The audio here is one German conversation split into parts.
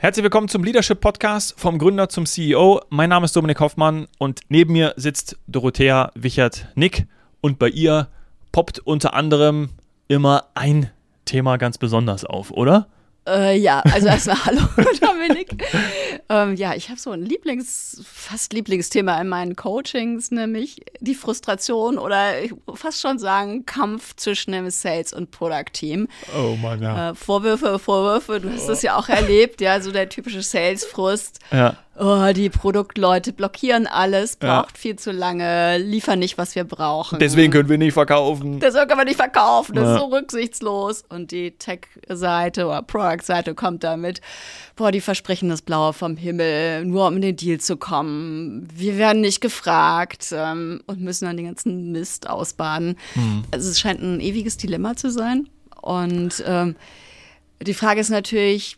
Herzlich willkommen zum Leadership Podcast vom Gründer zum CEO. Mein Name ist Dominik Hoffmann und neben mir sitzt Dorothea Wichert-Nick und bei ihr poppt unter anderem immer ein Thema ganz besonders auf, oder? Äh, ja, also erstmal Hallo Dominik. ähm, ja, ich habe so ein Lieblings, fast Lieblingsthema in meinen Coachings, nämlich die Frustration oder ich fast schon sagen Kampf zwischen dem Sales- und Product-Team. Oh Mann, ja. Äh, Vorwürfe, Vorwürfe, du hast das ja auch erlebt, ja, so der typische Sales-Frust. Ja. Oh, die Produktleute blockieren alles, Ja. braucht viel zu lange, liefern nicht, was wir brauchen. Deswegen können wir nicht verkaufen. Das können wir nicht verkaufen, das Ja. ist so rücksichtslos. Und die Tech-Seite oder Product-Seite kommt damit, boah, die versprechen das Blaue vom Himmel, nur um in den Deal zu kommen. Wir werden nicht gefragt ähm, und müssen dann den ganzen Mist ausbaden. Hm. Also es scheint ein ewiges Dilemma zu sein. Und ähm, die Frage ist natürlich,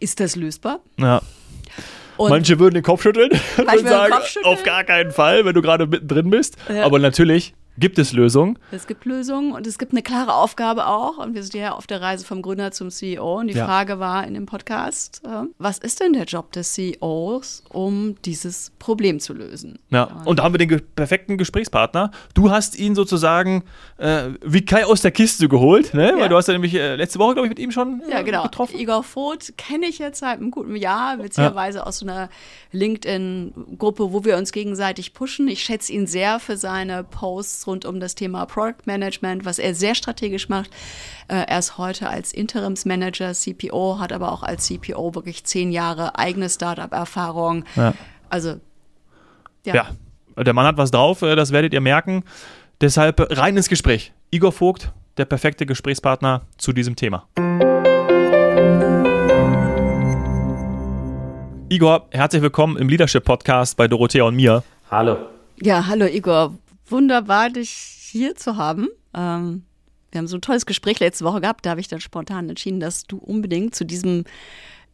ist das lösbar? Ja. Und Manche würden den Kopf schütteln und sagen, Kopf schütteln. auf gar keinen Fall, wenn du gerade mittendrin bist. Ja. Aber natürlich gibt es Lösungen. Es gibt Lösungen und es gibt eine klare Aufgabe auch. Und wir sind ja auf der Reise vom Gründer zum CEO. Und die Ja. Frage war in dem Podcast, äh, was ist denn der Job des CEOs, um dieses Problem zu lösen? Ja. Und da haben wir den ge perfekten Gesprächspartner. Du hast ihn sozusagen äh, wie Kai aus der Kiste geholt, ne? Ja. Weil du hast ja nämlich äh, letzte Woche, glaube ich, mit ihm schon äh, Ja, genau. getroffen. Igor Voth kenne ich jetzt seit einem guten Jahr, witzigerweise aus so einer LinkedIn-Gruppe, wo wir uns gegenseitig pushen. Ich schätze ihn sehr für seine Posts rund um das Thema Product Management, was er sehr strategisch macht. Äh, er ist heute als Interimsmanager CPO, hat aber auch als CPO wirklich zehn Jahre eigene Startup-Erfahrung. Ja. Also, ja. Ja, der Mann hat was drauf, äh, das werdet ihr merken. Deshalb rein ins Gespräch. Igor Vogt, der perfekte Gesprächspartner zu diesem Thema. Igor, herzlich willkommen im Leadership Podcast bei Dorothea und mir. Hallo. Ja, hallo Igor. Wunderbar, dich hier zu haben. Ähm, wir haben so ein tolles Gespräch letzte Woche gehabt. Da habe ich dann spontan entschieden, dass du unbedingt zu diesem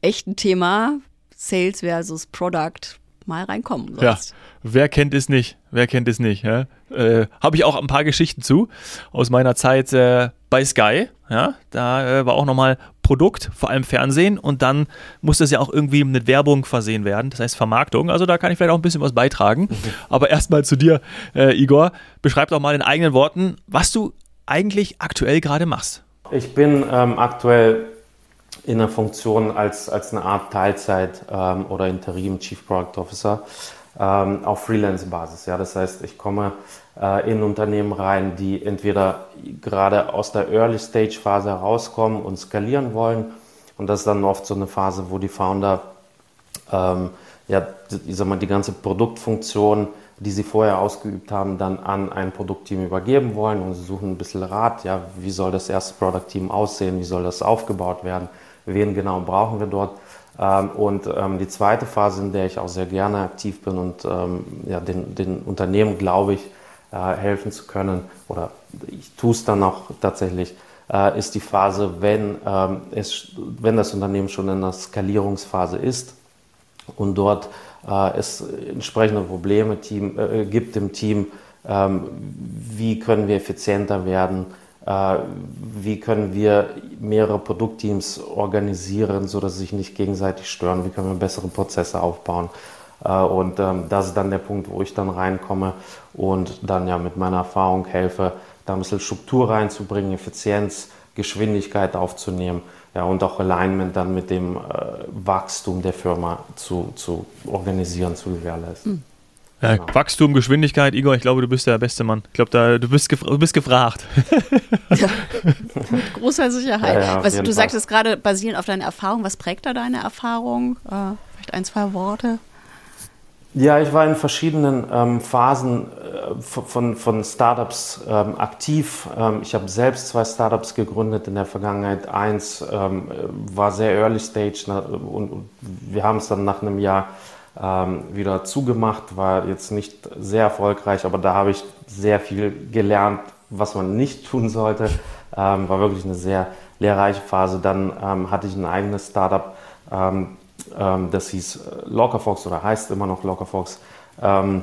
echten Thema Sales versus Product mal reinkommen Ja, sollst. wer kennt es nicht? Wer kennt es nicht? Ja? Äh, Habe ich auch ein paar Geschichten zu aus meiner Zeit äh, bei Sky. Ja, da äh, war auch nochmal Produkt, vor allem Fernsehen, und dann muss das ja auch irgendwie mit Werbung versehen werden, das heißt Vermarktung. Also da kann ich vielleicht auch ein bisschen was beitragen. Aber erstmal zu dir, äh, Igor. Beschreib doch mal in eigenen Worten, was du eigentlich aktuell gerade machst. Ich bin ähm, aktuell in der Funktion als, als eine Art Teilzeit ähm, oder Interim Chief Product Officer ähm, auf Freelance-Basis. Ja, das heißt, ich komme in Unternehmen rein, die entweder gerade aus der Early-Stage-Phase herauskommen und skalieren wollen. Und das ist dann oft so eine Phase, wo die Founder ähm, ja, ich sag mal, die ganze Produktfunktion, die sie vorher ausgeübt haben, dann an ein Produktteam übergeben wollen und sie suchen ein bisschen Rat, ja, wie soll das erste Product-Team aussehen, wie soll das aufgebaut werden, wen genau brauchen wir dort. Ähm, und ähm, die zweite Phase, in der ich auch sehr gerne aktiv bin und ähm, den, den Unternehmen, glaube ich, äh, helfen zu können, oder ich tue es dann auch tatsächlich, äh, ist die Phase, wenn, ähm, es, wenn das Unternehmen schon in der Skalierungsphase ist und dort äh, es entsprechende Probleme Team, äh, gibt im Team, ähm, wie können wir effizienter werden, äh, wie können wir mehrere Produktteams organisieren, sodass sie sich nicht gegenseitig stören, wie können wir bessere Prozesse aufbauen. Äh, und ähm, das ist dann der Punkt, wo ich dann reinkomme und dann ja mit meiner Erfahrung helfe, da ein bisschen Struktur reinzubringen, Effizienz, Geschwindigkeit aufzunehmen ja, und auch Alignment dann mit dem äh, Wachstum der Firma zu, zu organisieren, zu gewährleisten. Ja, Genau. Wachstum, Geschwindigkeit, Igor, ich glaube, du bist der beste Mann. Ich glaube, da, du, bist du bist gefragt. Mit großer Sicherheit. Ja, ja, was, du sagtest gerade basierend auf deiner Erfahrung, was prägt da deine Erfahrung? Äh, vielleicht ein, zwei Worte? Ja, ich war in verschiedenen ähm, Phasen äh, von- von, Startups ähm, aktiv. Ähm, ich habe selbst zwei Startups gegründet in der Vergangenheit. Eins ähm, äh, war sehr early stage na, und, und wir haben es dann nach einem Jahr ähm, wieder zugemacht, war jetzt nicht sehr erfolgreich, aber da habe ich sehr viel gelernt, was man nicht tun sollte. Ähm, war wirklich eine sehr lehrreiche Phase. Dann hatte ich ein eigenes Startup. Ähm, das hieß äh, Lockerfox oder heißt immer noch Lockerfox. Ähm,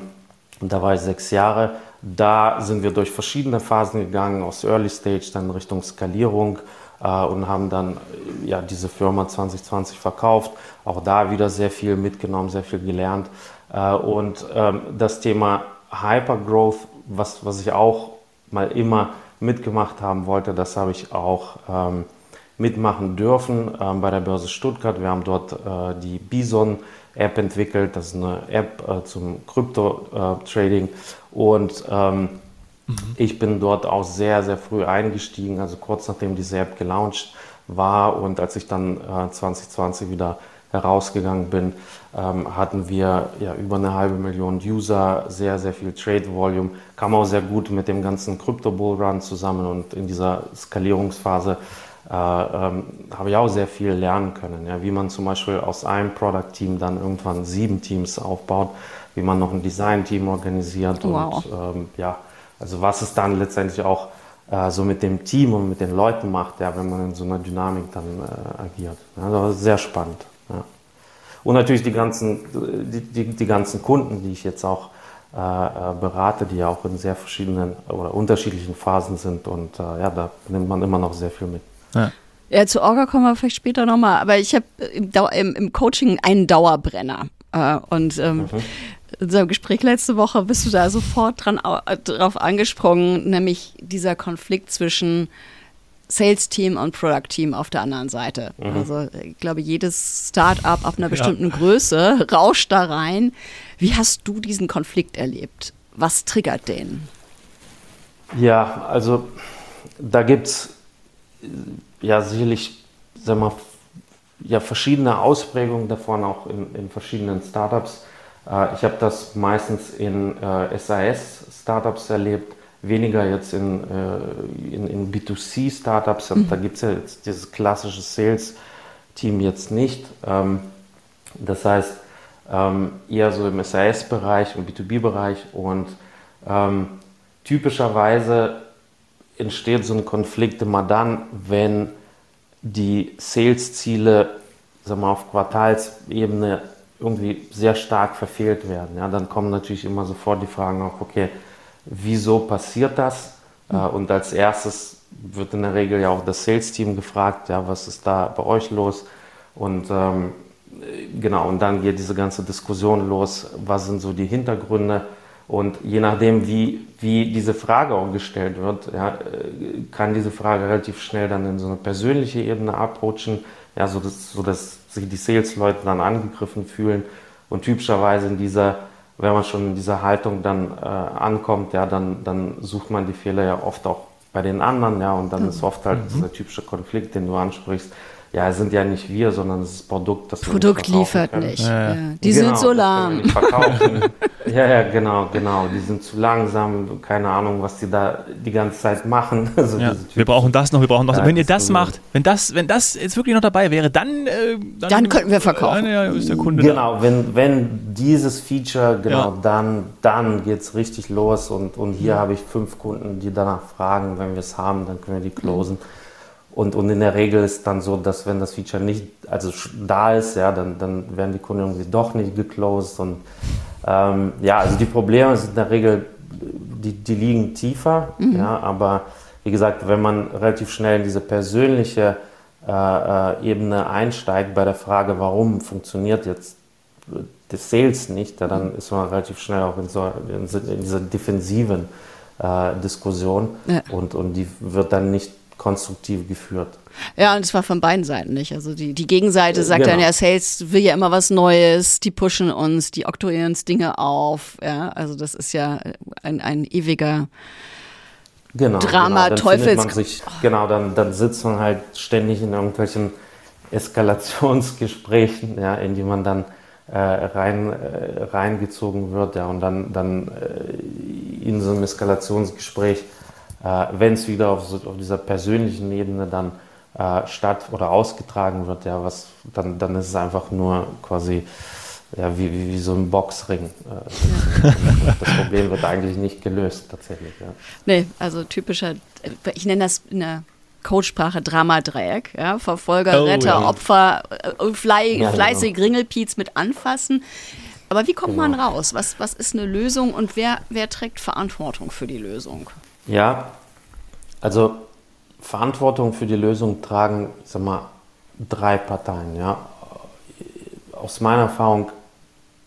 da war ich sechs Jahre. Da sind wir durch verschiedene Phasen gegangen, aus Early Stage dann Richtung Skalierung. äh, und haben dann ja, diese Firma 2020 verkauft. Auch da wieder sehr viel mitgenommen, sehr viel gelernt. Äh, und ähm, das Thema Hypergrowth, was, was ich auch mal immer mitgemacht haben wollte, das habe ich auch ähm, mitmachen dürfen ähm, bei der Börse Stuttgart. Wir haben dort äh, die Bison App entwickelt. Das ist eine App äh, zum Krypto-Trading. Äh, und ähm, mhm. ich bin dort auch sehr, sehr früh eingestiegen, also kurz nachdem diese App gelauncht war. Und als ich dann 2020 äh, wieder herausgegangen bin, ähm, hatten wir ja über eine halbe Million User, sehr, sehr viel Trade Volume, kam auch sehr gut mit dem ganzen Crypto Bull Run zusammen und in dieser Skalierungsphase äh, ähm, habe ich auch sehr viel lernen können. Ja, wie man zum Beispiel aus einem Product Team dann irgendwann sieben Teams aufbaut, wie man noch ein Design Team organisiert wow. und ähm, ja, also was es dann letztendlich auch äh, so mit dem Team und mit den Leuten macht, ja, wenn man in so einer Dynamik dann äh, agiert. Also sehr spannend. Ja. Und natürlich die ganzen, die, die, die, ganzen Kunden, die ich jetzt auch äh, äh, berate, die ja auch in sehr verschiedenen oder unterschiedlichen Phasen sind. Und äh, ja, da nimmt man immer noch sehr viel mit. Ja. Ja, zu Orga kommen wir vielleicht später nochmal, aber ich habe im, im, Coaching einen Dauerbrenner. Äh, und ähm, mhm. in unserem Gespräch letzte Woche bist du da sofort dran, drauf angesprungen, nämlich dieser Konflikt zwischen Sales-Team und Product-Team auf der anderen Seite. Mhm. Also ich glaube, jedes Start-up ab einer bestimmten ja. Größe rauscht da rein. Wie hast du diesen Konflikt erlebt? Was triggert den? Ja, also da gibt es ja sicherlich, sag mal, ja, verschiedene Ausprägungen davon, auch in, in verschiedenen Startups. Äh, ich habe das meistens in äh, SAS-Startups erlebt weniger jetzt in, äh, in, in B2C-Startups. Mhm. Da gibt es ja jetzt dieses klassische Sales-Team jetzt nicht. Ähm, das heißt, ähm, eher so im SAS-Bereich und B2B-Bereich und ähm, typischerweise entsteht so ein Konflikt immer dann, wenn die Sales-Ziele auf Quartalsebene irgendwie sehr stark verfehlt werden. Ja, dann kommen natürlich immer sofort die Fragen auf, okay, wieso passiert das? Mhm. Und als erstes wird in der Regel ja auch das Sales-Team gefragt, ja, was ist da bei euch los? Und ähm, genau, und dann geht diese ganze Diskussion los, was sind so die Hintergründe? Und je nachdem, wie, wie diese Frage auch gestellt wird, ja, äh, kann diese Frage relativ schnell dann in so eine persönliche Ebene abrutschen, ja, so dass, so dass sich die Sales-Leute dann angegriffen fühlen. Und typischerweise in dieser wenn man schon in dieser Haltung dann äh, ankommt, ja, dann, dann sucht man die Fehler ja oft auch bei den anderen, ja, und dann mhm. ist oft halt mhm. dieser typische Konflikt, den du ansprichst, ja, es sind ja nicht wir, sondern es ist das Produkt, das Produkt wir nicht liefert können. nicht. Ja, ja. Die genau, sind so lahm. ja, ja, genau, genau. Die sind zu langsam, keine Ahnung, was die da die ganze Zeit machen. Also ja. Wir brauchen das noch, wir brauchen noch. Ja, wenn ihr das macht, wenn das, wenn das jetzt wirklich noch dabei wäre, dann äh, dann, dann, könnten wir verkaufen. ja, ist der Kunde genau, da. wenn wenn dieses Feature genau, dann dann geht's richtig los und und hier habe ich fünf Kunden, die danach fragen, wenn wir es haben, dann können wir die closen. Mhm. Und, und in der Regel ist dann so, dass wenn das Feature nicht, also da ist, ja, dann, dann werden die Kunden irgendwie doch nicht geclosed. Und ähm, ja, also die Probleme sind in der Regel, die, die liegen tiefer, mhm. ja, aber wie gesagt, wenn man relativ schnell in diese persönliche äh, äh, Ebene einsteigt bei der Frage, warum funktioniert jetzt das Sales nicht, ja, dann ist man relativ schnell auch in, so, in, in dieser defensiven äh, Diskussion ja. und, und die wird dann nicht konstruktiv geführt. Ja, und es war von beiden Seiten nicht. Also die, die Gegenseite sagt genau. dann, ja, Sales will ja immer was Neues, die pushen uns, die oktroyieren uns Dinge auf. Ja, also das ist ja ein, ein ewiger genau, Drama, genau. Teufels. Sich, genau, dann, dann sitzt man halt ständig in irgendwelchen Eskalationsgesprächen, ja, in die man dann äh, rein, äh, reingezogen wird, ja, und dann, dann äh, in so einem Eskalationsgespräch wenn es wieder auf, so, auf, dieser persönlichen Ebene dann äh, statt oder ausgetragen wird, ja, was, dann, dann ist es einfach nur quasi ja, wie, wie, wie so ein Boxring. Äh, das Problem wird eigentlich nicht gelöst, tatsächlich. Ja. Nee, also typischer, ich nenne das in der Coachsprache Dramadreieck, ja, Verfolger, oh, Retter, ja. Opfer, äh, Fly, ja, fleißig genau. Ringelpiez mit anfassen. Aber wie kommt genau. man raus? Was, was ist eine Lösung und wer, wer trägt Verantwortung für die Lösung? Ja, also Verantwortung für die Lösung tragen, ich sag mal, drei Parteien. Ja. Aus meiner Erfahrung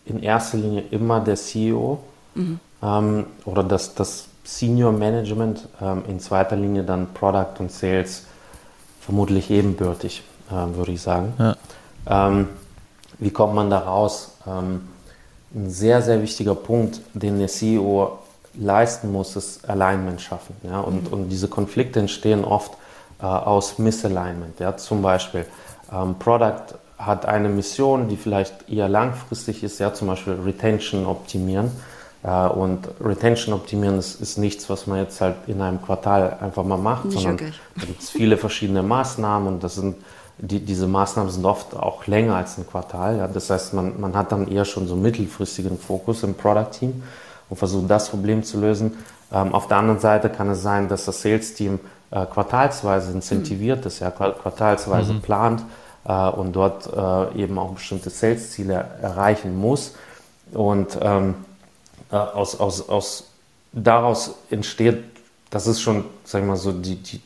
in erster Linie immer der CEO mhm. ähm, oder das, das Senior Management, ähm, in zweiter Linie dann Product und Sales, vermutlich ebenbürtig, äh, würde ich sagen. Ja. Ähm, wie kommt man da raus? Ähm, ein sehr, sehr wichtiger Punkt, den der CEO leisten muss, ist Alignment schaffen. Ja? Und, mhm. und diese Konflikte entstehen oft äh, aus Misalignment. Ja? Zum Beispiel, ähm, Product hat eine Mission, die vielleicht eher langfristig ist, ja, zum Beispiel Retention optimieren. Äh, und Retention optimieren ist, ist, nichts, was man jetzt halt in einem Quartal einfach mal macht, Nicht sondern wirklich. da gibt es viele verschiedene Maßnahmen und das sind die, diese Maßnahmen sind oft auch länger als ein Quartal. Ja. Das heißt, man, man hat dann eher schon so mittelfristigen Fokus im Product-Team und versucht das Problem zu lösen. Ähm, auf der anderen Seite kann es sein, dass das Sales-Team äh, quartalsweise incentiviert mhm. ist, ja, quartalsweise mhm. plant äh, und dort äh, eben auch bestimmte Sales-Ziele erreichen muss. Und ähm, äh, aus, aus, aus, daraus entsteht, das ist schon, sag ich mal so, die, die,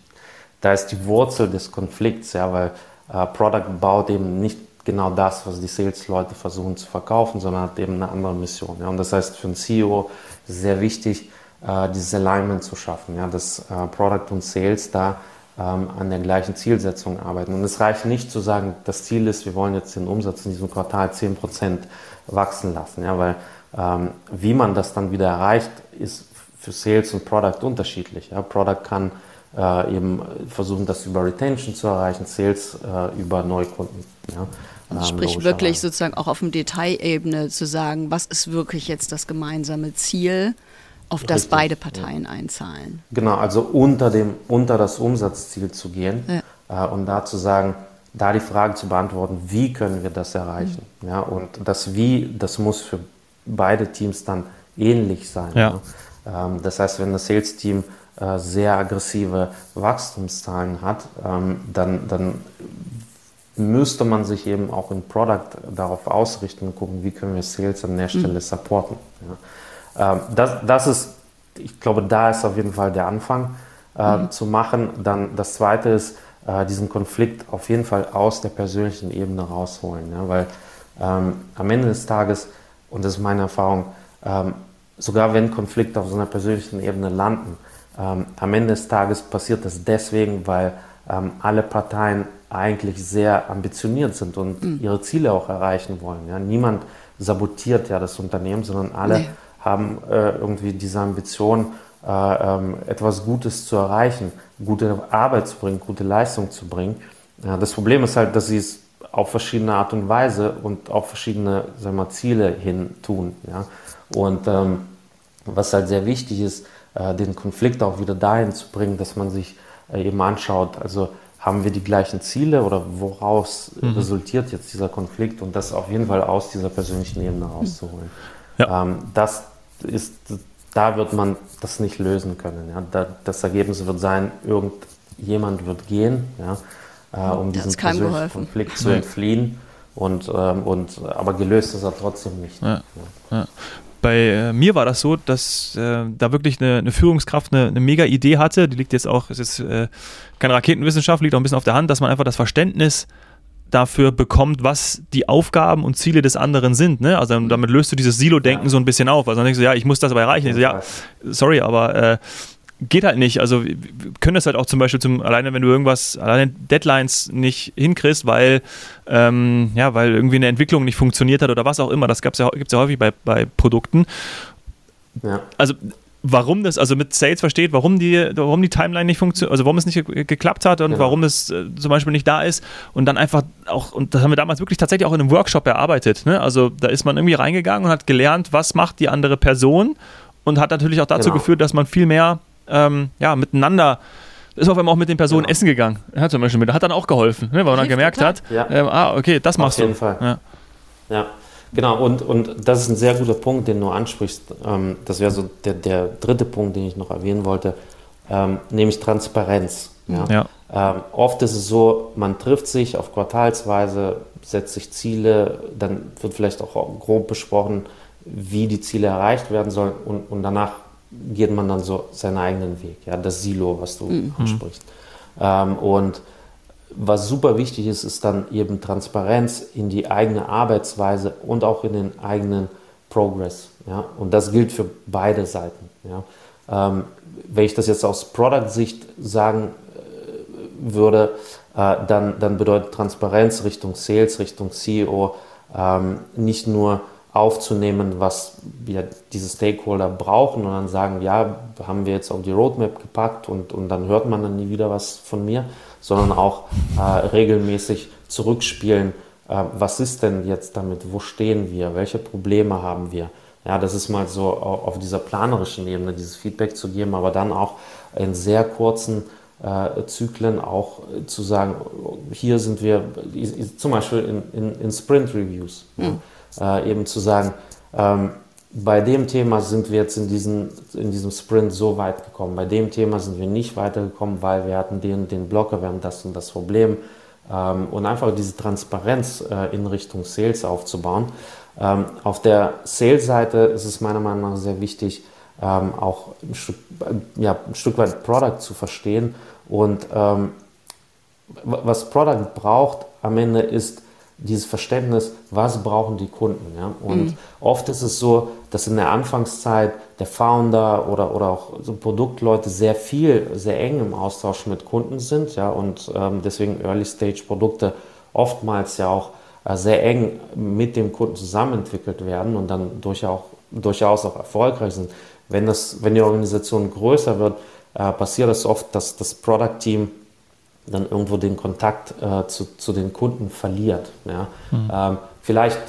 da ist die Wurzel des Konflikts, ja, weil äh, Product baut eben nicht genau das, was die Sales-Leute versuchen zu verkaufen, sondern hat eben eine andere Mission. Ja. Und das heißt, für einen CEO ist es sehr wichtig, äh, dieses Alignment zu schaffen, ja, dass äh, Product und Sales da ähm, an der gleichen Zielsetzung arbeiten. Und es reicht nicht zu sagen, das Ziel ist, wir wollen jetzt den Umsatz in diesem Quartal 10% wachsen lassen, ja, weil ähm, wie man das dann wieder erreicht, ist für Sales und Product unterschiedlich. Ja. Product kann äh, eben versuchen, das über Retention zu erreichen, Sales äh, über Neukunden. Ja. Ähm, Sprich wirklich sozusagen auch auf dem Detailebene zu sagen, was ist wirklich jetzt das gemeinsame Ziel, auf das Richtig, beide Parteien ja. einzahlen. Genau, also unter, dem, unter das Umsatzziel zu gehen ja. äh, und da zu sagen, da die Frage zu beantworten, wie können wir das erreichen. Mhm. Ja, und das Wie, das muss für beide Teams dann ähnlich sein. Ja. Ne? Ähm, das heißt, wenn das Sales-Team sehr aggressive Wachstumszahlen hat, ähm, dann, dann müsste man sich eben auch in Product darauf ausrichten und gucken, wie können wir Sales an der mhm. Stelle supporten. Ja. Ähm, das, das ist, ich glaube, da ist auf jeden Fall der Anfang äh, mhm. zu machen. Dann das zweite ist, äh, diesen Konflikt auf jeden Fall aus der persönlichen Ebene rausholen. Ja, weil ähm, am Ende des Tages, und das ist meine Erfahrung, ähm, sogar wenn Konflikte auf so einer persönlichen Ebene landen, ähm, am Ende des Tages passiert das deswegen, weil ähm, alle Parteien eigentlich sehr ambitioniert sind und mhm. ihre Ziele auch erreichen wollen. Ja? Niemand sabotiert ja das Unternehmen, sondern alle nee. haben äh, irgendwie diese Ambition, äh, ähm, etwas Gutes zu erreichen, gute Arbeit zu bringen, gute Leistung zu bringen. Ja, das Problem ist halt, dass sie es auf verschiedene Art und Weise und auf verschiedene sagen wir, Ziele hin tun. Ja? Und ähm, was halt sehr wichtig ist, den Konflikt auch wieder dahin zu bringen, dass man sich äh, eben anschaut, also haben wir die gleichen Ziele oder woraus mhm. resultiert jetzt dieser Konflikt und das auf jeden Fall aus dieser persönlichen Ebene rauszuholen. Ja. Ähm, das ist, da wird man das nicht lösen können. Ja? Da, das Ergebnis wird sein, irgendjemand wird gehen, ja, äh, um diesen persönlichen geholfen. Konflikt zu entfliehen. Und, ähm, und, aber gelöst ist er trotzdem nicht. Ja. Ja bei äh, mir war das so, dass äh, da wirklich eine, eine Führungskraft eine, eine, mega Idee hatte. Die liegt jetzt auch, es ist äh, keine Raketenwissenschaft, liegt auch ein bisschen auf der Hand, dass man einfach das Verständnis dafür bekommt, was die Aufgaben und Ziele des anderen sind. Ne? Also damit löst du dieses Silo-Denken ja. so ein bisschen auf. Also dann denkst du, ja, ich muss das aber erreichen. Ich so, ja, sorry, aber äh, geht halt nicht. Also wir können das halt auch zum Beispiel zum, alleine wenn du irgendwas, alleine Deadlines nicht hinkriegst, weil, ähm, ja, weil irgendwie eine Entwicklung nicht funktioniert hat oder was auch immer. Das gab's ja, gibt es ja häufig bei, bei Produkten. Ja. Also warum das, also mit Sales versteht, warum die, warum die Timeline nicht funktioniert, also warum es nicht geklappt hat und genau. warum es äh, zum Beispiel nicht da ist und dann einfach auch, und das haben wir damals wirklich tatsächlich auch in einem Workshop erarbeitet. Ne? Also da ist man irgendwie reingegangen und hat gelernt, was macht die andere Person und hat natürlich auch dazu genau. geführt, dass man viel mehr ähm, ja, miteinander ist auf einmal auch mit den Personen genau. essen gegangen. Ja, zum Beispiel. Hat dann auch geholfen, ne, weil man dann gemerkt hat, ja. ähm, ah, okay, das machst auf jeden du. Fall. Ja. ja. Genau, und, und das ist ein sehr guter Punkt, den du ansprichst. Ähm, das wäre so der, der dritte Punkt, den ich noch erwähnen wollte, ähm, nämlich Transparenz. Ja? ja. Ähm, oft ist es so, man trifft sich auf Quartalsweise, setzt sich Ziele, dann wird vielleicht auch grob besprochen, wie die Ziele erreicht werden sollen und, und danach geht man dann so seinen eigenen Weg, ja, das Silo, was du mhm. ansprichst. Ähm, und was super wichtig ist, ist dann eben Transparenz in die eigene Arbeitsweise und auch in den eigenen Progress. Ja? Und das gilt für beide Seiten. Ja? Ähm, wenn ich das jetzt aus Product-Sicht sagen äh, würde, äh, dann, dann bedeutet Transparenz Richtung Sales, Richtung CEO ähm, nicht nur aufzunehmen, was wir diese Stakeholder brauchen. Und dann sagen, ja, haben wir jetzt auf die Roadmap gepackt und, und dann hört man dann nie wieder was von mir, sondern auch äh, regelmäßig zurückspielen, äh, was ist denn jetzt damit, wo stehen wir, welche Probleme haben wir. Ja, das ist mal so auf dieser planerischen Ebene, dieses Feedback zu geben, aber dann auch in sehr kurzen äh, Zyklen auch zu sagen, hier sind wir, zum Beispiel in, in, in Sprint-Reviews. Mhm äh, eben zu sagen, ähm, bei dem Thema sind wir jetzt in, diesen, in diesem Sprint so weit gekommen, bei dem Thema sind wir nicht weitergekommen, weil wir hatten den, den Blocker, wir haben das und das Problem. Ähm, und einfach diese Transparenz äh, in Richtung Sales aufzubauen. Ähm, auf der Sales-Seite ist es meiner Meinung nach sehr wichtig, ähm, auch ein Stück, äh, ja, ein Stück weit Product zu verstehen. Und ähm, was Product braucht am Ende ist dieses Verständnis, was brauchen die Kunden. Ja? Und mhm. oft ist es so, dass in der Anfangszeit der Founder oder, oder auch so Produktleute sehr viel, sehr eng im Austausch mit Kunden sind ja? und ähm, deswegen Early-Stage-Produkte oftmals ja auch äh, sehr eng mit dem Kunden zusammenentwickelt werden und dann durchaus, durchaus auch erfolgreich sind. Wenn, das, wenn die Organisation größer wird, äh, passiert es oft, dass das Product-Team dann irgendwo den Kontakt äh, zu, zu den Kunden verliert. Ja? Mhm. Ähm, vielleicht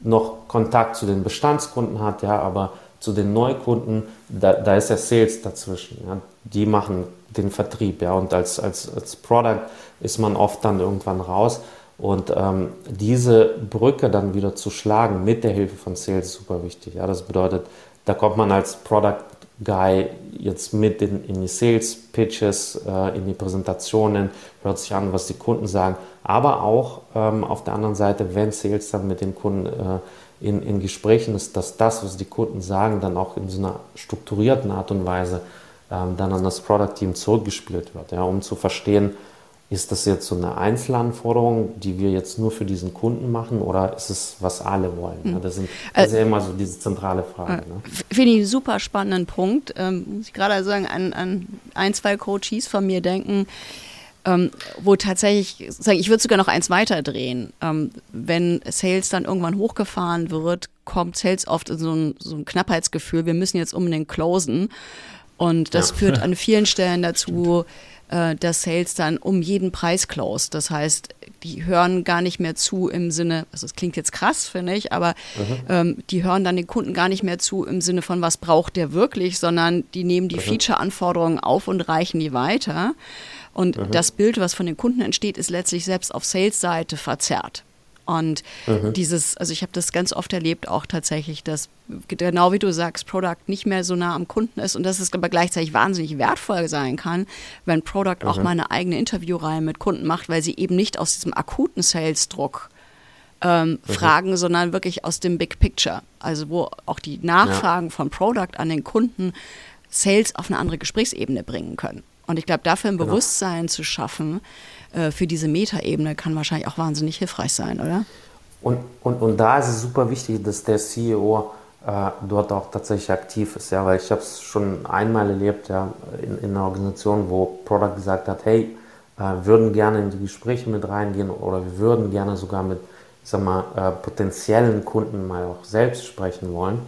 noch Kontakt zu den Bestandskunden hat, ja, aber zu den Neukunden, da, da ist der Sales dazwischen. Ja? Die machen den Vertrieb, ja, und als, als, als Product ist man oft dann irgendwann raus. Und ähm, diese Brücke dann wieder zu schlagen mit der Hilfe von Sales ist super wichtig. Ja? Das bedeutet, da kommt man als Product Guy jetzt mit in, in die Sales Pitches, äh, in die Präsentationen, hört sich an, was die Kunden sagen, aber auch ähm, auf der anderen Seite, wenn Sales dann mit den Kunden äh, in, in Gesprächen ist, dass das, was die Kunden sagen, dann auch in so einer strukturierten Art und Weise ähm, dann an das Product Team zurückgespielt wird, ja, um zu verstehen, ist das jetzt so eine Einzelanforderung, die wir jetzt nur für diesen Kunden machen oder ist es, was alle wollen? Ja, das, sind, das ist ja immer so diese zentrale Frage. Ne? Finde ich einen super spannenden Punkt. Ähm, muss ich gerade sagen, an, an ein, zwei Coaches von mir denken, ähm, wo tatsächlich, sagen, ich würde sogar noch eins weiter drehen. Ähm, wenn Sales dann irgendwann hochgefahren wird, kommt Sales oft in so ein, so ein Knappheitsgefühl, wir müssen jetzt unbedingt closen. Und das ja. führt an vielen Stellen dazu, äh, dass Sales dann um jeden Preis closed. Das heißt, die hören gar nicht mehr zu im Sinne, also es klingt jetzt krass, finde ich, aber mhm. ähm, die hören dann den Kunden gar nicht mehr zu im Sinne von, was braucht der wirklich, sondern die nehmen die mhm. Feature-Anforderungen auf und reichen die weiter. Und mhm. das Bild, was von den Kunden entsteht, ist letztlich selbst auf Sales-Seite verzerrt. Und mhm. dieses, also ich habe das ganz oft erlebt, auch tatsächlich, dass genau wie du sagst, Product nicht mehr so nah am Kunden ist und dass es aber gleichzeitig wahnsinnig wertvoll sein kann, wenn Product mhm. auch mal eine eigene Interviewreihe mit Kunden macht, weil sie eben nicht aus diesem akuten Sales-Druck ähm, mhm. fragen, sondern wirklich aus dem Big Picture. Also wo auch die Nachfragen ja. von Product an den Kunden Sales auf eine andere Gesprächsebene bringen können. Und ich glaube, dafür ein genau. Bewusstsein zu schaffen, äh, für diese Metaebene kann wahrscheinlich auch wahnsinnig hilfreich sein, oder? Und, und, und da ist es super wichtig, dass der CEO äh, dort auch tatsächlich aktiv ist, ja, weil ich habe es schon einmal erlebt, ja, in, in, einer Organisation, wo Product gesagt hat, hey, äh, würden gerne in die Gespräche mit reingehen oder wir würden gerne sogar mit, ich sag mal, äh, potenziellen Kunden mal auch selbst sprechen wollen.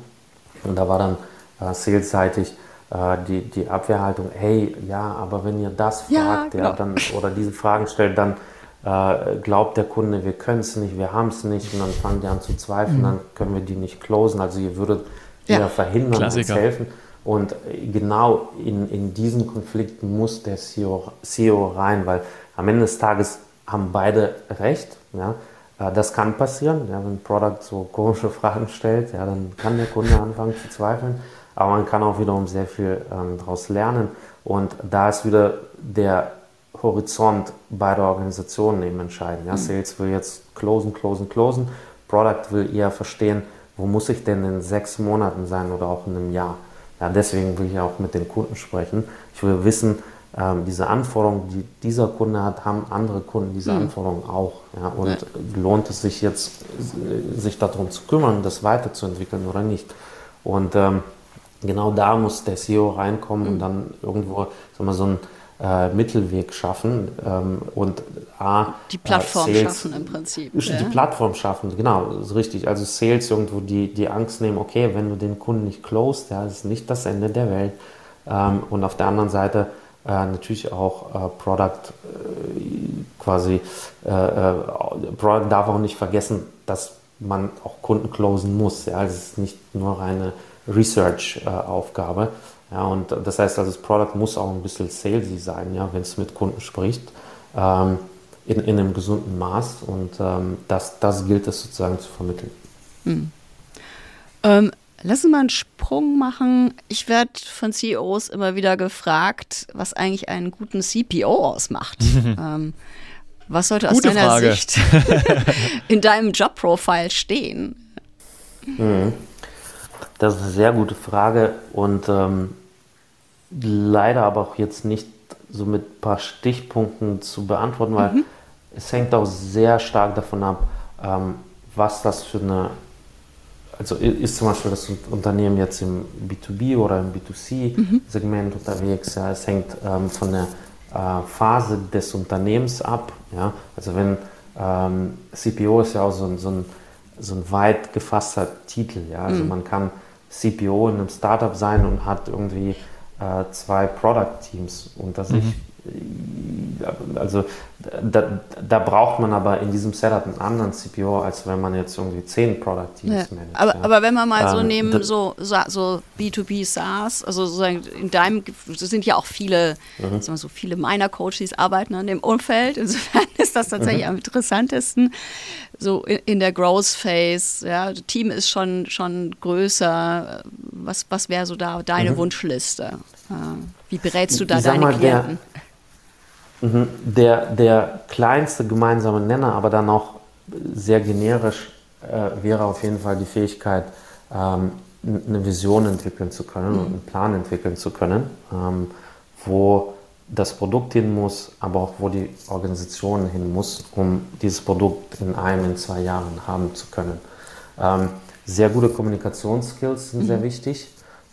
Und da war dann äh, salesseitig die, die Abwehrhaltung, hey, ja, aber wenn ihr das fragt ja, genau. dann, oder diese Fragen stellt, dann äh, glaubt der Kunde, wir können es nicht, wir haben es nicht und dann fangen die an zu zweifeln, mhm. dann können wir die nicht closen. Also ihr würdet ja. eher verhindern Klassiker. als helfen. Und genau in, in diesen Konflikt muss der CEO, CEO rein, weil am Ende des Tages haben beide recht. Ja? Äh, das kann passieren, ja, wenn ein Product so komische Fragen stellt, ja, dann kann der Kunde anfangen zu zweifeln aber man kann auch wiederum sehr viel ähm, daraus lernen. Und da ist wieder der Horizont beider Organisationen eben entscheidend. Ja? Mhm. Sales will jetzt closen, closen, closen. Product will eher verstehen, wo muss ich denn in sechs Monaten sein oder auch in einem Jahr. Ja, deswegen will ich auch mit den Kunden sprechen. Ich will wissen, ähm, diese Anforderungen, die dieser Kunde hat, haben andere Kunden diese mhm. Anforderungen auch. Ja? Und ja. lohnt es sich jetzt, sich darum zu kümmern, das weiterzuentwickeln oder nicht? Und ähm, genau da muss der CEO reinkommen mhm. und dann irgendwo sagen wir, so ein äh, Mittelweg schaffen ähm, und A, die Plattform äh, Sales, schaffen im Prinzip. Die ja. Plattform schaffen, genau, ist richtig. Also Sales irgendwo die, die Angst nehmen, okay, wenn du den Kunden nicht closed, ja, das ist nicht das Ende der Welt. Ähm, und auf der anderen Seite äh, natürlich auch äh, Product äh, quasi, äh, Product darf auch nicht vergessen, dass man auch Kunden closen muss. Ja, es ist nicht nur eine Research-Aufgabe. Ja, und das heißt also, das Product muss auch ein bisschen salesy sein, ja, wenn es mit Kunden spricht, ähm, in, in einem gesunden Maß. Und ähm, das, das gilt es sozusagen zu vermitteln. Hm. Ähm, lass uns mal einen Sprung machen. Ich werde von CEOs immer wieder gefragt, was eigentlich einen guten CPO ausmacht. ähm, was sollte aus deiner Frage. Sicht in deinem Jobprofile stehen? Mhm. Das ist eine sehr gute Frage und ähm, leider aber auch jetzt nicht so mit ein paar Stichpunkten zu beantworten, weil mhm. es hängt auch sehr stark davon ab, ähm, was das für eine, also ist zum Beispiel das Unternehmen jetzt im B2B oder im B2C-Segment mhm. unterwegs, ja, es hängt ähm, von der äh, Phase des Unternehmens ab, ja, also wenn ähm, CPO ist ja auch so, so ein so ein weit gefasster Titel. Ja? Also mhm. man kann CPO in einem Startup sein und hat irgendwie äh, zwei Product-Teams unter sich. Mhm. Also da, da, braucht man aber in diesem Setup einen anderen CPO, als wenn man jetzt irgendwie zehn Product Teams ja. managt. Aber, ja. aber wenn wir mal so ähm, nehmen, so, so B2B SaaS, also sozusagen in deinem, es sind ja auch viele, mhm. sagen so viele meiner Coaches arbeiten an dem Umfeld. Insofern ist das tatsächlich mhm. am interessantesten. So in, in, der Growth Phase, ja, das Team ist schon, schon größer. Was, was wäre so da deine mhm. Wunschliste? Äh, wie berätst du da deine mal, Klienten? Der. Der, der kleinste gemeinsame Nenner, aber dann auch sehr generisch, äh, wäre auf jeden Fall die Fähigkeit, ähm, eine Vision entwickeln zu können und einen Plan entwickeln zu können, ähm, wo das Produkt hin muss, aber auch wo die Organisation hin muss, um dieses Produkt in einem, in zwei Jahren haben zu können. Ähm, sehr gute Kommunikationsskills sind mhm. sehr wichtig,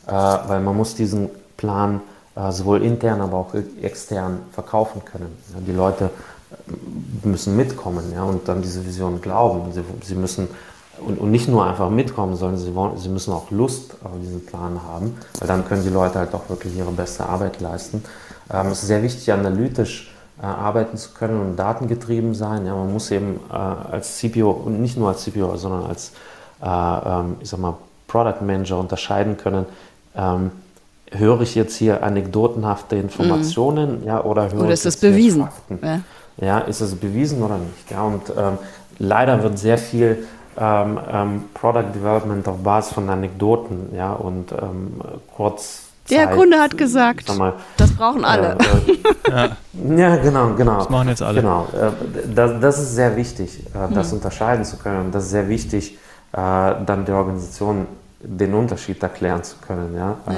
äh, weil man muss diesen Plan sowohl intern, aber auch extern verkaufen können. Die Leute äh, müssen mitkommen ja, und dann diese Vision glauben. Sie, sie müssen und, und, nicht nur einfach mitkommen, sondern sie, wollen, sie müssen auch Lust auf diesen Plan haben, weil dann können die Leute halt auch wirklich ihre beste Arbeit leisten. Ähm, es ist sehr wichtig, analytisch äh, arbeiten zu können und datengetrieben sein. Ja, man muss eben äh, als CPO und nicht nur als CPO, sondern als äh, ähm, ich sag mal, Product Manager unterscheiden können, ähm, höre ich jetzt hier anekdotenhafte Informationen mhm. ja, oder höre oder ist das bewiesen? Ja. ja. ist es bewiesen oder nicht? Ja, und ähm, leider wird sehr viel ähm, ähm, Product Development auf Basis von Anekdoten ja, und ähm, kurz. Der Kunde hat gesagt, mal, das brauchen alle. Äh, äh, ja. ja. genau, genau. Das machen jetzt alle. Genau, äh, das, das, ist sehr wichtig, äh, das mhm. unterscheiden zu können. Das ist sehr wichtig, äh, dann der Organisation den Unterschied erklären zu können. Ja? ja.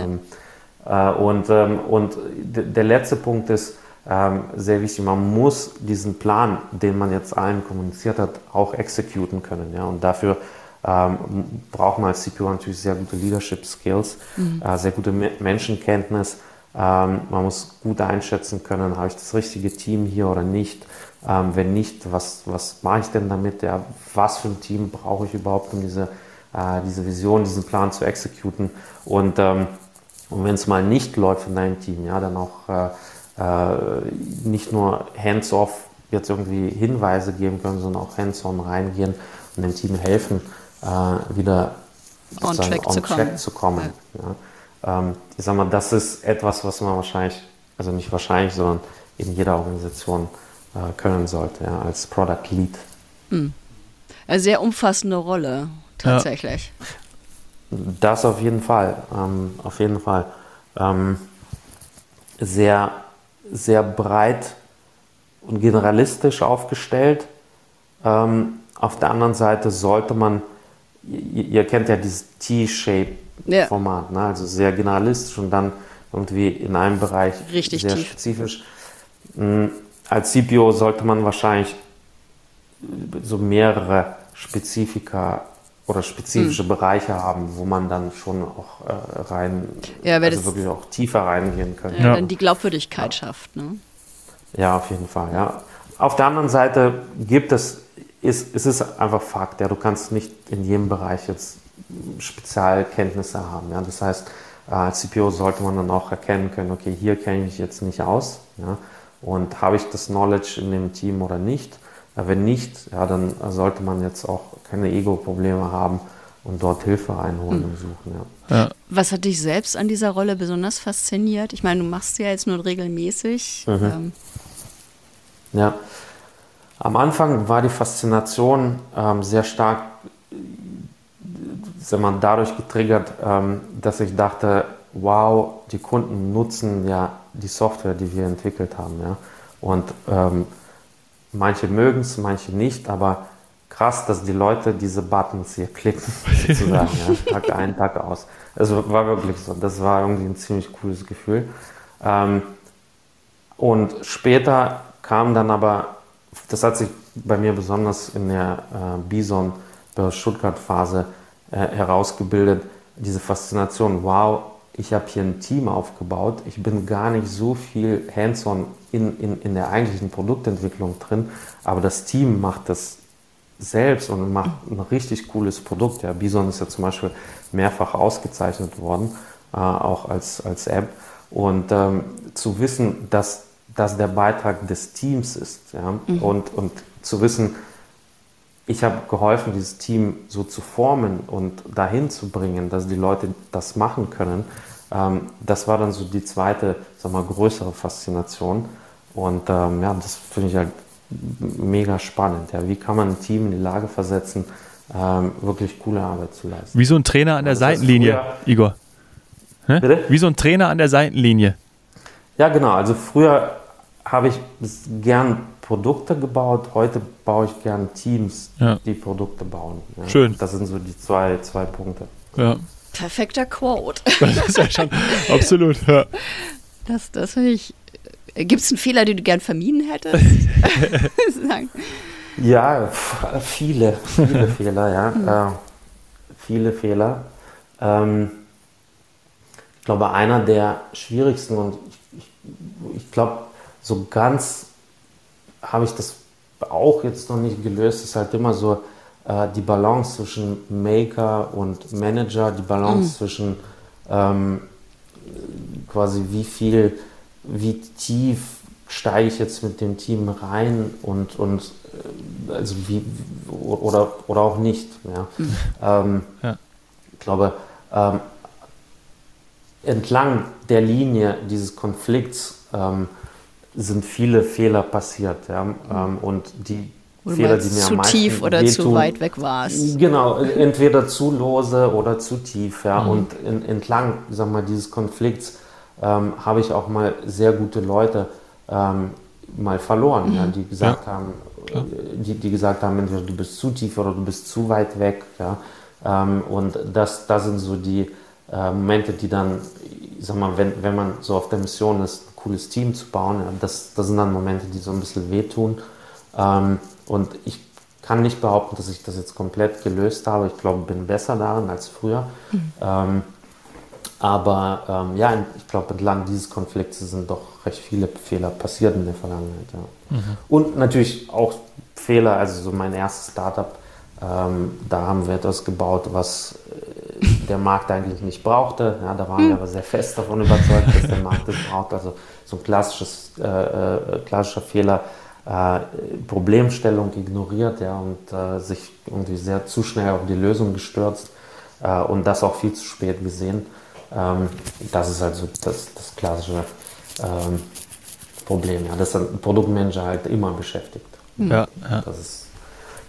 Ähm, äh, und, ähm, und der letzte Punkt ist ähm, sehr wichtig, man muss diesen Plan, den man jetzt allen kommuniziert hat, auch exekutieren können. Ja? Und dafür ähm, braucht man als CPO natürlich sehr gute Leadership Skills, mhm. äh, sehr gute Menschenkenntnis. man muss gut einschätzen können, habe ich das richtige Team hier oder nicht. wenn nicht, was, was mache ich denn damit? Ja? Was für ein Team brauche ich überhaupt, um diese, äh, diese Vision, diesen Plan zu exekutieren? Und ähm, und wenn es mal nicht läuft in deinem Team, ja, dann auch äh, äh, nicht nur hands-off jetzt irgendwie Hinweise geben können, sondern auch hands-on reingehen und dem Team helfen, äh, wieder on track, on zu, track kommen. zu kommen. Ja. Ähm, ich sag mal, das ist etwas, was man wahrscheinlich, also nicht wahrscheinlich, sondern in jeder Organisation äh, können sollte, ja, als Product Lead. Hm. Eine sehr umfassende Rolle, tatsächlich. Ja. Das auf jeden Fall, ähm, auf jeden Fall. Ähm, sehr, sehr breit und generalistisch aufgestellt. Ähm, auf der anderen Seite sollte man, ihr, ihr kennt ja dieses T-Shape-Format, ja. ne? also sehr generalistisch und dann irgendwie in einem Bereich Richtig sehr tief. spezifisch. Mm, Als CPO sollte man wahrscheinlich so mehrere Spezifika oder spezifische Hm. Bereiche haben, wo man dann schon auch äh, rein, Ja, weil also das- wirklich auch tiefer reingehen kann. äh, Ja. dann die Glaubwürdigkeit schafft. Ne? Ja, auf jeden Fall. Ja. Auf der anderen Seite gibt es, ist, es ist einfach Fakt, ja, du kannst nicht in jedem Bereich jetzt Spezialkenntnisse haben. Ja. Das heißt, äh, als CPO sollte man dann auch erkennen können, okay, hier kenne ich mich jetzt nicht aus. Ja. Und habe ich das Knowledge in dem Team oder nicht? Wenn nicht, ja, dann sollte man jetzt auch keine Ego-Probleme haben und dort Hilfe einholen und suchen. Ja. Ja. Was hat dich selbst an dieser Rolle besonders fasziniert? Ich meine, du machst sie ja jetzt nur regelmäßig. Mhm. Ähm, Ja. Am Anfang war die Faszination ähm, sehr stark sag mal, dadurch getriggert, ähm, dass ich dachte, wow, die Kunden nutzen ja die Software, die wir entwickelt haben. Ja? Und ähm, manche mögen es, manche nicht, aber krass, dass die Leute diese Buttons hier klicken, sozusagen, ja? Tag ein, Tag aus. Also war wirklich so. Das war irgendwie ein ziemlich cooles Gefühl. Ähm, und später kam dann aber, das hat sich bei mir besonders in der äh, Bison Börse Stuttgart Phase äh, herausgebildet, diese Faszination, wow, ich habe hier ein Team aufgebaut, ich bin gar nicht so viel hands-on in, in, in der eigentlichen Produktentwicklung drin, aber das Team macht das selbst und macht ein richtig cooles Produkt. Ja, Bison ist ja zum Beispiel mehrfach ausgezeichnet worden, äh, auch als, als App. Und ähm, zu wissen, dass das der Beitrag des Teams ist ja? und, und zu wissen, ich habe geholfen, dieses Team so zu formen und dahin zu bringen, dass die Leute das machen können. Ähm, das war dann so die zweite, sag mal, größere Faszination. Und ähm, ja, das finde ich halt mega spannend. Ja. Wie kann man ein Team in die Lage versetzen, ähm, wirklich coole Arbeit zu leisten? Wie so ein Trainer an der Seitenlinie, früher- Igor. Hä? Bitte? Wie so ein Trainer an der Seitenlinie. Ja, genau. Also früher habe ich gern Produkte gebaut, heute baue ich gern Teams, Ja. die Produkte bauen. Ja. Schön. Das sind so die zwei, zwei Punkte. Ja, perfekter Quote. das ist ja schon absolut. Ja. Das, das finde ich. Gibt es einen Fehler, den du gern vermieden hättest? Ja, viele, viele Fehler, ja. Äh, viele Fehler. Ähm, ich glaube, einer der schwierigsten und ich, ich, ich glaube, so ganz habe ich das auch jetzt noch nicht gelöst, ist halt immer so äh, die Balance zwischen Maker und Manager, die Balance zwischen ähm, quasi wie viel, wie tief steige ich jetzt mit dem Team rein und, und äh, also wie oder, oder auch nicht. Ja. Ähm, Ja. Ich glaube, ähm, entlang der Linie dieses Konflikts ähm, sind viele Fehler passiert. Ja? Ähm, und die du Fehler, die mir zu am meisten tief oder zu wehtun, weit weg warst. Genau, entweder zu lose oder zu tief. Ja. Und in, entlang sag mal, dieses Konflikts ähm, habe ich auch mal sehr gute Leute ähm, mal verloren, ja, die gesagt haben, äh, die, die gesagt haben, entweder du bist zu tief oder du bist zu weit weg. Ja. Ähm, und das, das sind so die äh, Momente, die dann, ich sag mal, wenn, wenn man so auf der Mission ist, ein cooles Team zu bauen, ja, das, das sind dann Momente, die so ein bisschen wehtun. Ähm, und ich kann nicht behaupten, dass ich das jetzt komplett gelöst habe. Ich glaube, bin besser darin als früher. Ähm, aber ähm, ja, ich glaube, entlang dieses Konflikts sind doch recht viele Fehler passiert in der Vergangenheit. Ja. Und natürlich auch Fehler, also so mein erstes Startup, ähm, da haben wir etwas gebaut, was äh, der Markt eigentlich nicht brauchte. Ja, da waren wir aber sehr fest davon überzeugt, dass der Markt es braucht. Also so ein klassisches, äh, äh, klassischer Fehler, äh, Problemstellung ignoriert ja, und äh, sich irgendwie sehr zu schnell auf die Lösung gestürzt äh, und das auch viel zu spät gesehen. Ähm, das ist also das, das klassische ähm, Problem, ja, dass ein Produktmanager halt immer beschäftigt. Ja, ja. Das ist,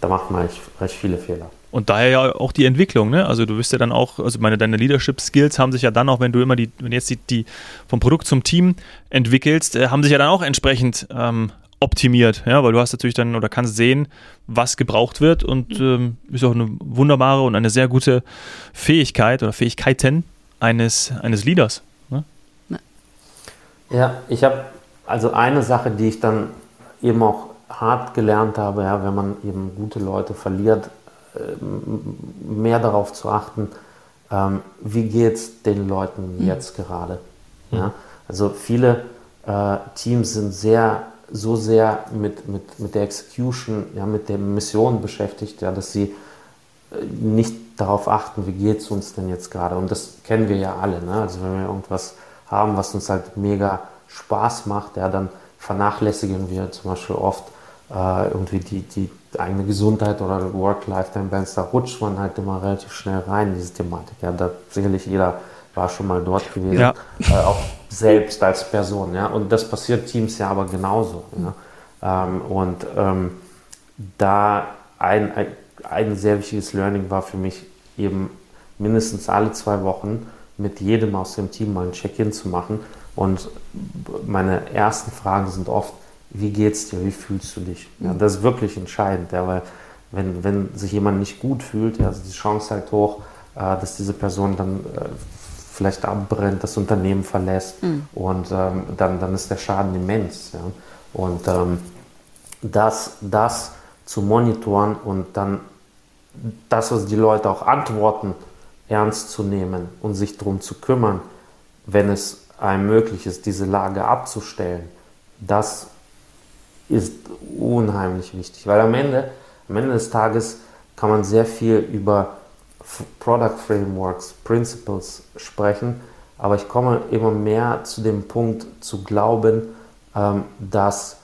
da macht man recht, recht viele Fehler. Und daher ja auch die Entwicklung, ne? Also du wirst ja dann auch, also meine, deine Leadership-Skills haben sich ja dann auch, wenn du immer die, wenn jetzt die, die vom Produkt zum Team entwickelst, äh, haben sich ja dann auch entsprechend ähm, optimiert, ja, weil du hast natürlich dann oder kannst sehen, was gebraucht wird und ähm, ist auch eine wunderbare und eine sehr gute Fähigkeit oder Fähigkeiten eines, eines Leaders. Ne? Ja, ich habe also eine Sache, die ich dann eben auch hart gelernt habe, ja, wenn man eben gute Leute verliert, äh, mehr darauf zu achten, ähm, wie geht es den Leuten mhm. jetzt gerade. Ja? Also viele äh, Teams sind sehr, so sehr mit, mit, mit der Execution, ja, mit der Mission beschäftigt, ja, dass sie äh, nicht darauf achten, wie geht es uns denn jetzt gerade. Und das kennen wir ja alle. Ne? Also wenn wir irgendwas haben, was uns halt mega Spaß macht, ja, dann vernachlässigen wir zum Beispiel oft äh, irgendwie die, die eigene Gesundheit oder Work-Life-Balance. Da rutscht man halt immer relativ schnell rein in diese Thematik. Ja, da sicherlich jeder war schon mal dort gewesen, ja. äh, auch selbst als Person. Ja? Und das passiert Teams ja aber genauso. Ja? Ähm, und ähm, da ein, ein, ein sehr wichtiges Learning war für mich eben mindestens alle zwei Wochen mit jedem aus dem Team mal ein Check-in zu machen. Und meine ersten Fragen sind oft, wie geht's dir, wie fühlst du dich? Ja, das ist wirklich entscheidend, ja, weil wenn, wenn sich jemand nicht gut fühlt, ja, also die Chance halt hoch, äh, dass diese Person dann äh, vielleicht abbrennt, das Unternehmen verlässt mhm. und ähm, dann, dann ist der Schaden immens. Ja. Und ähm, das, das zu monitoren und dann das, was die Leute auch antworten, ernst zu nehmen und sich darum zu kümmern, wenn es einem möglich ist, diese Lage abzustellen, das ist unheimlich wichtig, weil am Ende, am Ende des Tages kann man sehr viel über Product Frameworks, Principles sprechen, aber ich komme immer mehr zu dem Punkt zu glauben, ähm, dass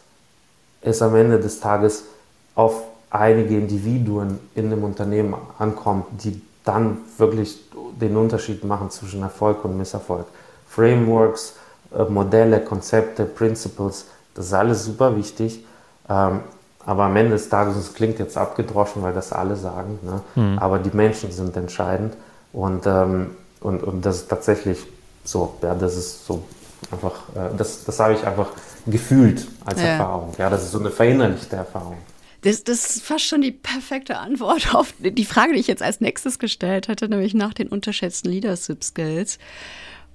es am Ende des Tages auf einige Individuen in dem Unternehmen ankommt, die dann wirklich den Unterschied machen zwischen Erfolg und Misserfolg. Frameworks, äh, Modelle, Konzepte, Principles, das ist alles super wichtig. Ähm, aber am Ende des Tages, es klingt jetzt abgedroschen, weil das alle sagen, ne? Mhm. aber die Menschen sind entscheidend und, ähm, und, und das ist tatsächlich so, ja, das ist so einfach, äh, das, das habe ich einfach gefühlt als ja. Erfahrung, ja, das ist so eine verinnerlichte Erfahrung. Das, das ist fast schon die perfekte Antwort auf die Frage, die ich jetzt als nächstes gestellt hatte, nämlich nach den unterschätzten Leadership Skills.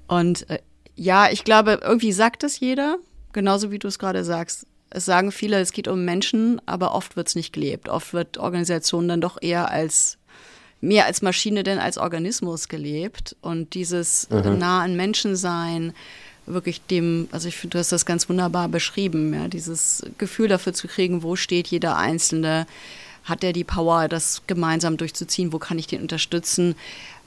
Und äh, ja, ich glaube, irgendwie sagt es jeder, genauso wie du es gerade sagst es sagen viele, es geht um Menschen, aber oft wird es nicht gelebt. Oft wird Organisation dann doch eher als mehr als Maschine denn als Organismus gelebt. Und dieses mhm. nah an Menschen sein, wirklich dem, also ich finde, du hast das ganz wunderbar beschrieben, ja, dieses Gefühl dafür zu kriegen, wo steht jeder Einzelne, hat er die Power, das gemeinsam durchzuziehen, wo kann ich den unterstützen?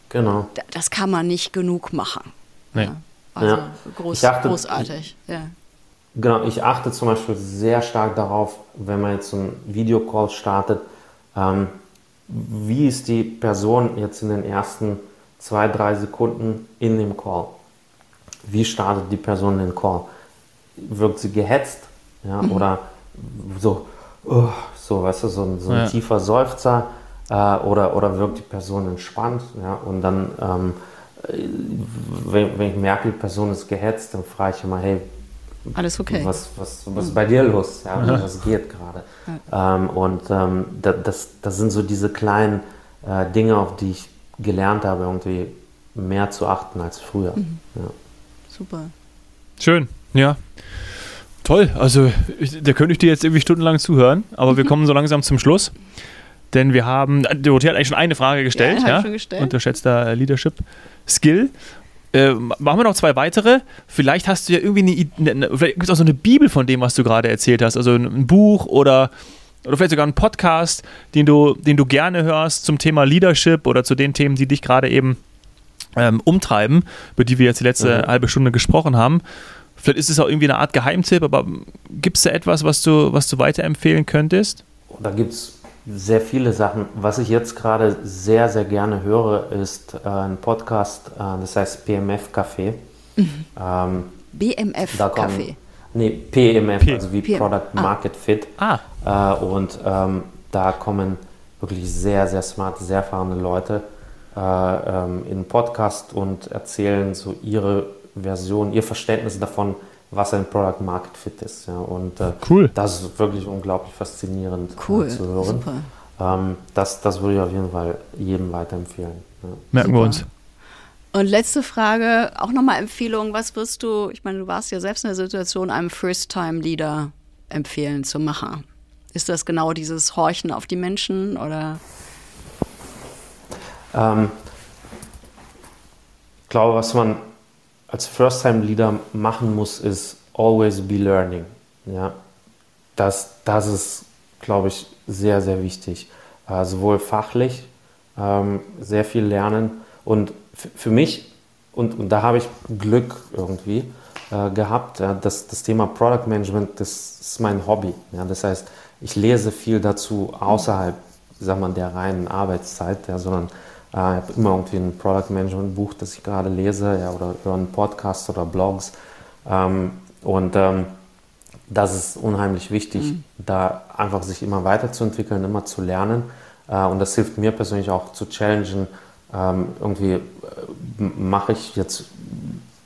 Genau. Das kann man nicht genug machen. Nee. Ja, also ja. Groß, dachte, großartig. Ja. Genau, ich achte zum Beispiel sehr stark darauf, wenn man jetzt so einen Videocall startet, ähm, wie ist die Person jetzt in den ersten zwei, drei Sekunden in dem Call? Wie startet die Person den Call? Wirkt sie gehetzt? Ja, mhm. Oder so, uh, so, weißt du, so ein, so ein ja. tiefer Seufzer? Äh, oder, oder wirkt die Person entspannt? Ja, und dann, ähm, wenn, wenn ich merke, die Person ist gehetzt, dann frage ich immer, hey, alles okay. Was, was, was ist bei dir los? Ja, ja. Was geht gerade? Ja. Ähm, und ähm, das, das sind so diese kleinen äh, Dinge, auf die ich gelernt habe, irgendwie mehr zu achten als früher. Mhm. Ja. Super. Schön, ja. Toll, also ich, da könnte ich dir jetzt irgendwie stundenlang zuhören, aber wir kommen so langsam zum Schluss. Denn wir haben, Dorothee hat eigentlich schon eine Frage gestellt, ja, ja? Schon gestellt. unterschätzter Leadership Skill. Äh, machen wir noch zwei weitere. Vielleicht hast du ja irgendwie eine, eine vielleicht gibt es auch so eine Bibel von dem, was du gerade erzählt hast. Also ein Buch oder, oder vielleicht sogar einen Podcast, den du, den du gerne hörst zum Thema Leadership oder zu den Themen, die dich gerade eben ähm, umtreiben, über die wir jetzt die letzte mhm. halbe Stunde gesprochen haben. Vielleicht ist es auch irgendwie eine Art Geheimtipp, aber gibt es da etwas, was du, was du weiterempfehlen könntest? Da gibt es sehr viele Sachen. Was ich jetzt gerade sehr, sehr gerne höre, ist äh, ein Podcast, äh, das heißt PMF Café. Mhm. Ähm, BMF Café. Nee, PMF, P also wie PM. Product ah. Market Fit. Ah. Äh, und ähm, da kommen wirklich sehr, sehr smart, sehr erfahrene Leute in den Podcast und erzählen so ihre Version, ihr Verständnis davon, was ein Product Market Fit ist. Ja. Und äh, cool. das ist wirklich unglaublich faszinierend äh, cool. äh, zu hören. Ähm, das, das würde ich auf jeden Fall jedem weiterempfehlen. Ja. Merken Super. wir uns. Und letzte Frage, auch nochmal Empfehlung, was wirst du, ich meine, du warst ja selbst in der Situation, einem First-Time-Leader empfehlen zu machen? Ist das genau dieses Horchen auf die Menschen oder? Ähm, ich glaube, was man als First-Time-Leader machen muss, ist always be learning. Ja, das, das ist, glaube ich, sehr, sehr wichtig. Äh, sowohl fachlich, ähm, sehr viel lernen und für mich, und, und da habe ich Glück irgendwie äh, gehabt, ja, das, das Thema Product Management, das ist mein Hobby. Ja, das heißt, ich lese viel dazu außerhalb sagen wir, der reinen Arbeitszeit, ja, sondern ich habe immer irgendwie ein Product Management Buch, das ich gerade lese, ja, oder höre einen Podcast oder Blogs. Ähm, und ähm, das ist unheimlich wichtig, mhm. da einfach sich immer weiterzuentwickeln, immer zu lernen. Äh, und das hilft mir persönlich auch zu challengen, ähm, irgendwie äh, mache ich jetzt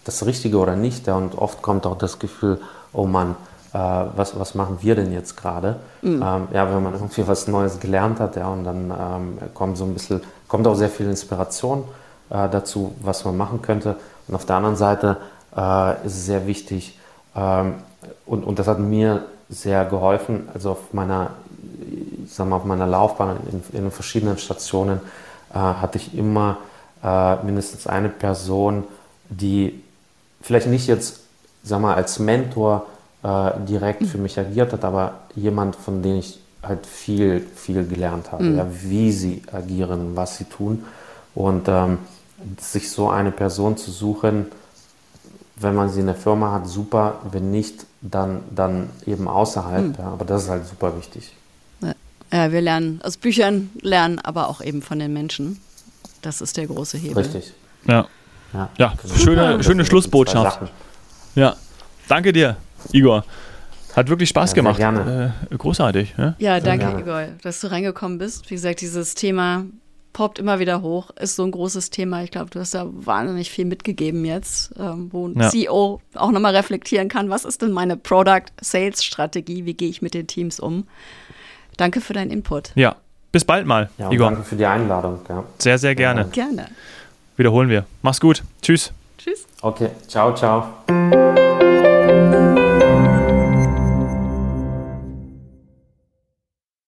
das Richtige oder nicht. Ja, und oft kommt auch das Gefühl, oh Mann, äh, was, was machen wir denn jetzt gerade? Mhm. Ähm, ja, wenn man irgendwie was Neues gelernt hat, ja, und dann ähm, kommt so ein bisschen, kommt auch sehr viel Inspiration äh, dazu, was man machen könnte. Und auf der anderen Seite äh, ist es sehr wichtig, ähm, und, und das hat mir sehr geholfen, also auf meiner, sag mal, auf meiner Laufbahn in, in verschiedenen Stationen, äh, hatte ich immer äh, mindestens eine Person, die vielleicht nicht jetzt, sag mal, als Mentor äh, direkt für mich agiert hat, aber jemand, von dem ich halt viel, viel gelernt habe, mhm. ja, wie sie agieren, was sie tun. Und ähm, sich so eine Person zu suchen, wenn man sie in der Firma hat, super. Wenn nicht, dann, dann eben außerhalb. Mhm. Ja, aber das ist halt super wichtig. Ja, wir lernen aus Büchern, lernen aber auch eben von den Menschen. Das ist der große Hebel. Richtig. Ja. Ja, ja schöne, schöne Schlussbotschaft. Ja. Danke dir, Igor. Hat wirklich Spaß ja, gemacht. Gerne. Äh, großartig. Ja, ja danke. Igor, dass du reingekommen bist. Wie gesagt, dieses Thema poppt immer wieder hoch, ist so ein großes Thema. Ich glaube, du hast da wahnsinnig viel mitgegeben jetzt, ähm, wo ein ja. CEO auch nochmal reflektieren kann, was ist denn meine Product-Sales-Strategie, wie gehe ich mit den Teams um. Danke für deinen Input. Ja, bis bald mal, ja, Igor. Danke für die Einladung. Ja. Sehr, sehr gerne. Ja. Gerne. Wiederholen wir. Mach's gut. Tschüss. Tschüss. Okay, ciao, ciao.